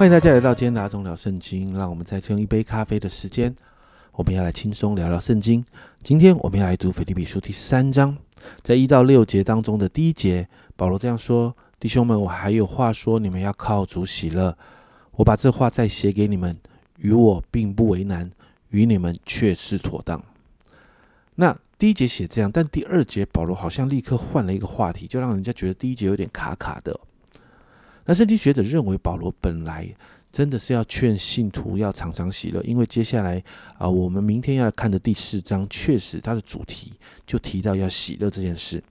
欢迎大家来到今天的阿忠聊圣经，让我们再次用一杯咖啡的时间，我们要来轻松聊聊圣经。今天我们要来读腓立比书第三章，在一到六节当中的第一节，保罗这样说：“弟兄们，我还有话说，你们要靠主喜乐。我把这话再写给你们，与我并不为难，与你们却是妥当。”那第一节写这样，但第二节保罗好像立刻换了一个话题，就让人家觉得第一节有点卡卡的。那圣经学者认为，保罗本来真的是要劝信徒要常常喜乐，因为接下来啊，我们明天要来看的第四章，确实它的主题就提到要喜乐这件事。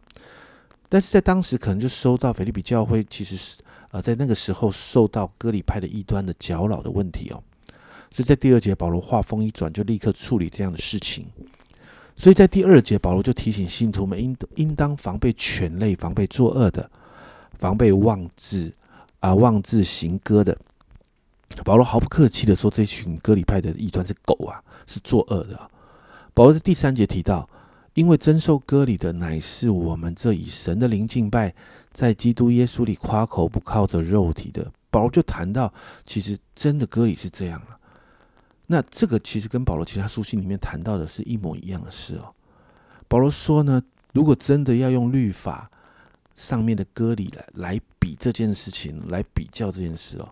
但是在当时，可能就收到腓利比教会其实是啊，在那个时候受到割礼派的异端的搅扰的问题哦，所以在第二节，保罗话锋一转，就立刻处理这样的事情。所以在第二节，保罗就提醒信徒们应应当防备犬类，防备作恶的，防备妄自。啊，妄自行歌的保罗毫不客气的说：“这群割礼派的异端是狗啊，是作恶的。”保罗在第三节提到：“因为真受割礼的乃是我们这以神的灵敬拜，在基督耶稣里夸口，不靠着肉体的。”保罗就谈到，其实真的割礼是这样啊。那这个其实跟保罗其他书信里面谈到的是一模一样的事哦。保罗说呢，如果真的要用律法，上面的歌里来来比这件事情，来比较这件事哦。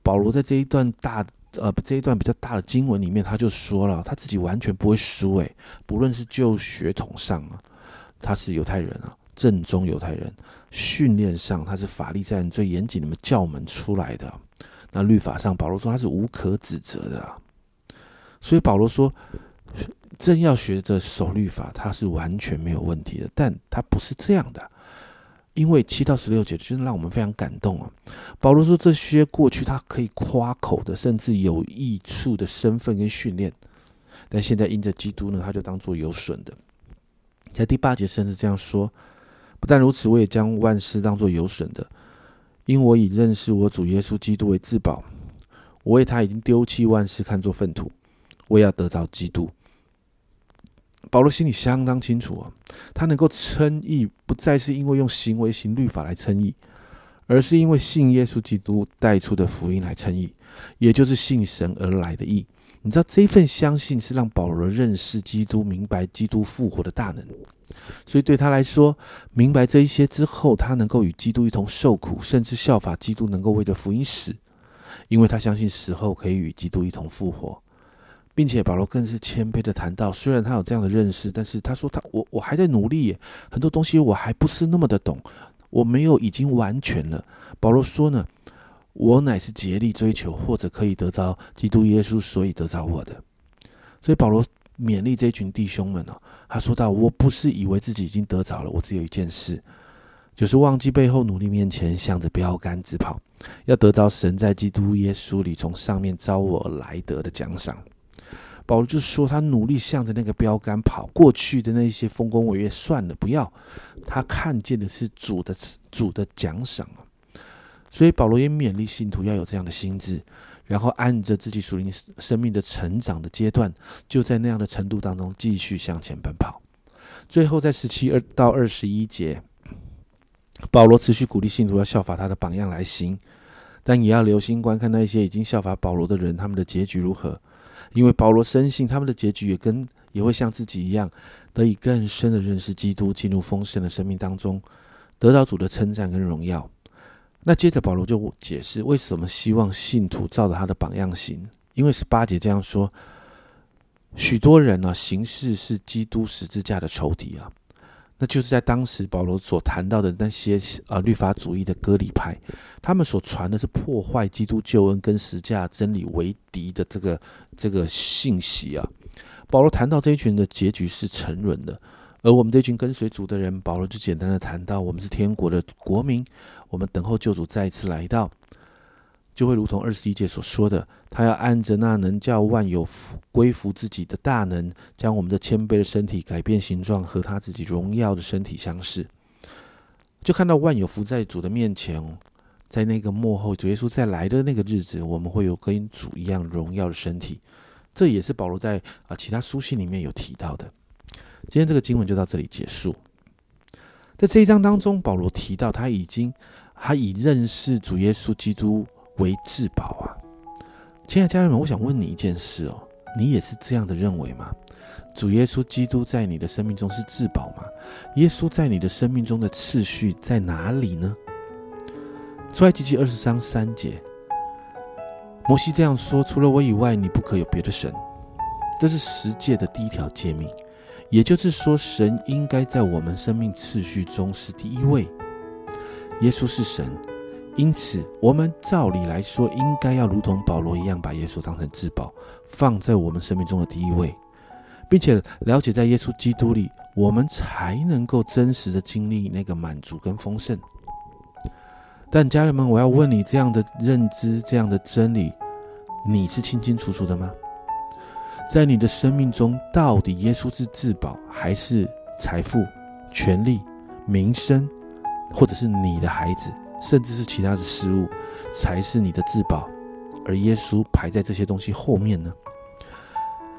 保罗在这一段大呃这一段比较大的经文里面，他就说了，他自己完全不会输诶，不论是就血统上啊，他是犹太人啊，正宗犹太人；训练上，他是法利赛人最严谨的教门出来的。那律法上，保罗说他是无可指责的。所以保罗说，真要学着守律法，他是完全没有问题的。但他不是这样的。因为七到十六节真是让我们非常感动啊！保罗说这些过去他可以夸口的，甚至有益处的身份跟训练，但现在因着基督呢，他就当做有损的。在第八节甚至这样说：不但如此，我也将万事当做有损的，因我已认识我主耶稣基督为至宝。我为他已经丢弃万事，看作粪土，我也要得着基督。保罗心里相当清楚啊，他能够称义，不再是因为用行为行律法来称义，而是因为信耶稣基督带出的福音来称义，也就是信神而来的义。你知道这份相信是让保罗认识基督，明白基督复活的大能，所以对他来说，明白这一些之后，他能够与基督一同受苦，甚至效法基督，能够为着福音死，因为他相信死后可以与基督一同复活。并且保罗更是谦卑的谈到，虽然他有这样的认识，但是他说他我我还在努力，很多东西我还不是那么的懂，我没有已经完全了。保罗说呢，我乃是竭力追求或者可以得到基督耶稣，所以得着我的。所以保罗勉励这群弟兄们哦，他说到，我不是以为自己已经得着了，我只有一件事，就是忘记背后努力面前，向着标杆直跑，要得到神在基督耶稣里从上面招我来得的奖赏。保罗就说：“他努力向着那个标杆跑，过去的那些丰功伟业算了，不要。他看见的是主的主的奖赏啊！所以保罗也勉励信徒要有这样的心智，然后按着自己属灵生命的成长的阶段，就在那样的程度当中继续向前奔跑。最后在十七二到二十一节，保罗持续鼓励信徒要效法他的榜样来行，但也要留心观看那些已经效法保罗的人，他们的结局如何。”因为保罗深信他们的结局也跟也会像自己一样，得以更深的认识基督，进入丰盛的生命当中，得到主的称赞跟荣耀。那接着保罗就解释为什么希望信徒照着他的榜样行，因为十八节这样说：许多人呢行事是基督十字架的仇敌啊。那就是在当时保罗所谈到的那些呃律法主义的割礼派，他们所传的是破坏基督救恩跟十架真理为敌的这个这个信息啊。保罗谈到这一群的结局是沉沦的，而我们这群跟随主的人，保罗就简单的谈到，我们是天国的国民，我们等候救主再一次来到。就会如同二十一节所说的，他要按着那能叫万有归服自己的大能，将我们的谦卑的身体改变形状，和他自己荣耀的身体相似。就看到万有福在主的面前，在那个幕后主耶稣再来的那个日子，我们会有跟主一样荣耀的身体。这也是保罗在啊其他书信里面有提到的。今天这个经文就到这里结束。在这一章当中，保罗提到他已经他已认识主耶稣基督。为至宝啊！亲爱的家人们，我想问你一件事哦，你也是这样的认为吗？主耶稣基督在你的生命中是至宝吗？耶稣在你的生命中的次序在哪里呢？出埃及记二十章三节，摩西这样说：“除了我以外，你不可有别的神。”这是十诫的第一条诫命，也就是说，神应该在我们生命次序中是第一位。耶稣是神，因此我们照理来说，应该要如同保罗一样，把耶稣当成至宝，放在我们生命中的第一位。并且了解，在耶稣基督里，我们才能够真实的经历那个满足跟丰盛。但家人们，我要问你：这样的认知、这样的真理，你是清清楚楚的吗？在你的生命中，到底耶稣是至宝，还是财富、权力、名声，或者是你的孩子，甚至是其他的事物，才是你的至宝？而耶稣排在这些东西后面呢？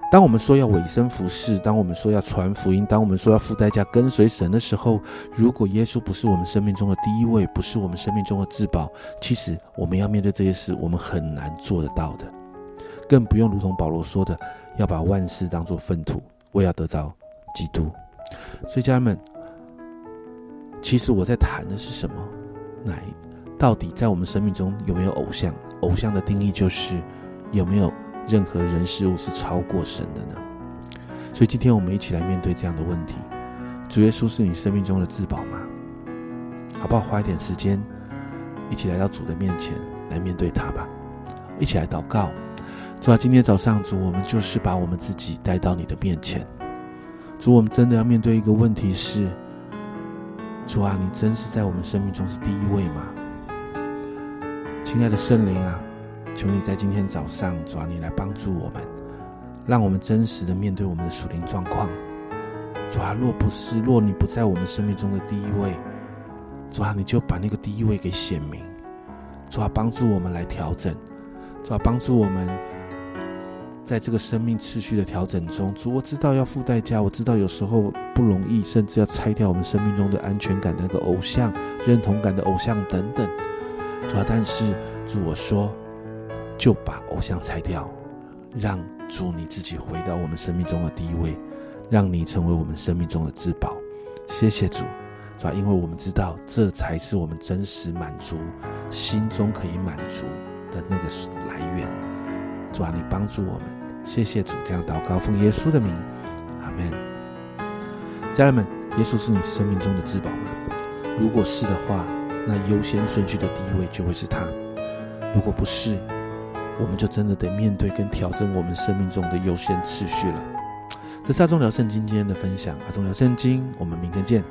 当我们说要委身服侍，当我们说要传福音，当我们说要付代价跟随神的时候，如果耶稣不是我们生命中的第一位，不是我们生命中的至宝，其实我们要面对这些事，我们很难做得到的。更不用如同保罗说的，要把万事当作粪土，为要得着基督。所以家人们，其实我在谈的是什么？来到底在我们生命中有没有偶像？偶像的定义就是有没有？任何人事物是超过神的呢？所以今天我们一起来面对这样的问题：主耶稣是你生命中的至宝吗？好不好？花一点时间，一起来到主的面前来面对他吧。一起来祷告。主啊，今天早上主，我们就是把我们自己带到你的面前。主，我们真的要面对一个问题是：主啊，你真是在我们生命中是第一位吗？亲爱的圣灵啊！求你在今天早上，主啊，你来帮助我们，让我们真实的面对我们的属灵状况。主啊，若不是，若你不在我们生命中的第一位，主啊，你就把那个第一位给显明。主啊，帮助我们来调整。主啊，帮助我们在这个生命次序的调整中。主，我知道要付代价，我知道有时候不容易，甚至要拆掉我们生命中的安全感的那个偶像、认同感的偶像等等。主啊，但是主，我说。就把偶像拆掉，让主你自己回到我们生命中的第一位，让你成为我们生命中的至宝。谢谢主，是吧？因为我们知道这才是我们真实满足心中可以满足的那个来源。主啊，你帮助我们，谢谢主。这样祷告，奉耶稣的名，阿门。家人们，耶稣是你生命中的至宝吗？如果是的话，那优先顺序的第一位就会是他；如果不是，我们就真的得面对跟调整我们生命中的优先次序了。这是阿忠聊圣经今天的分享，阿忠聊圣经，我们明天见。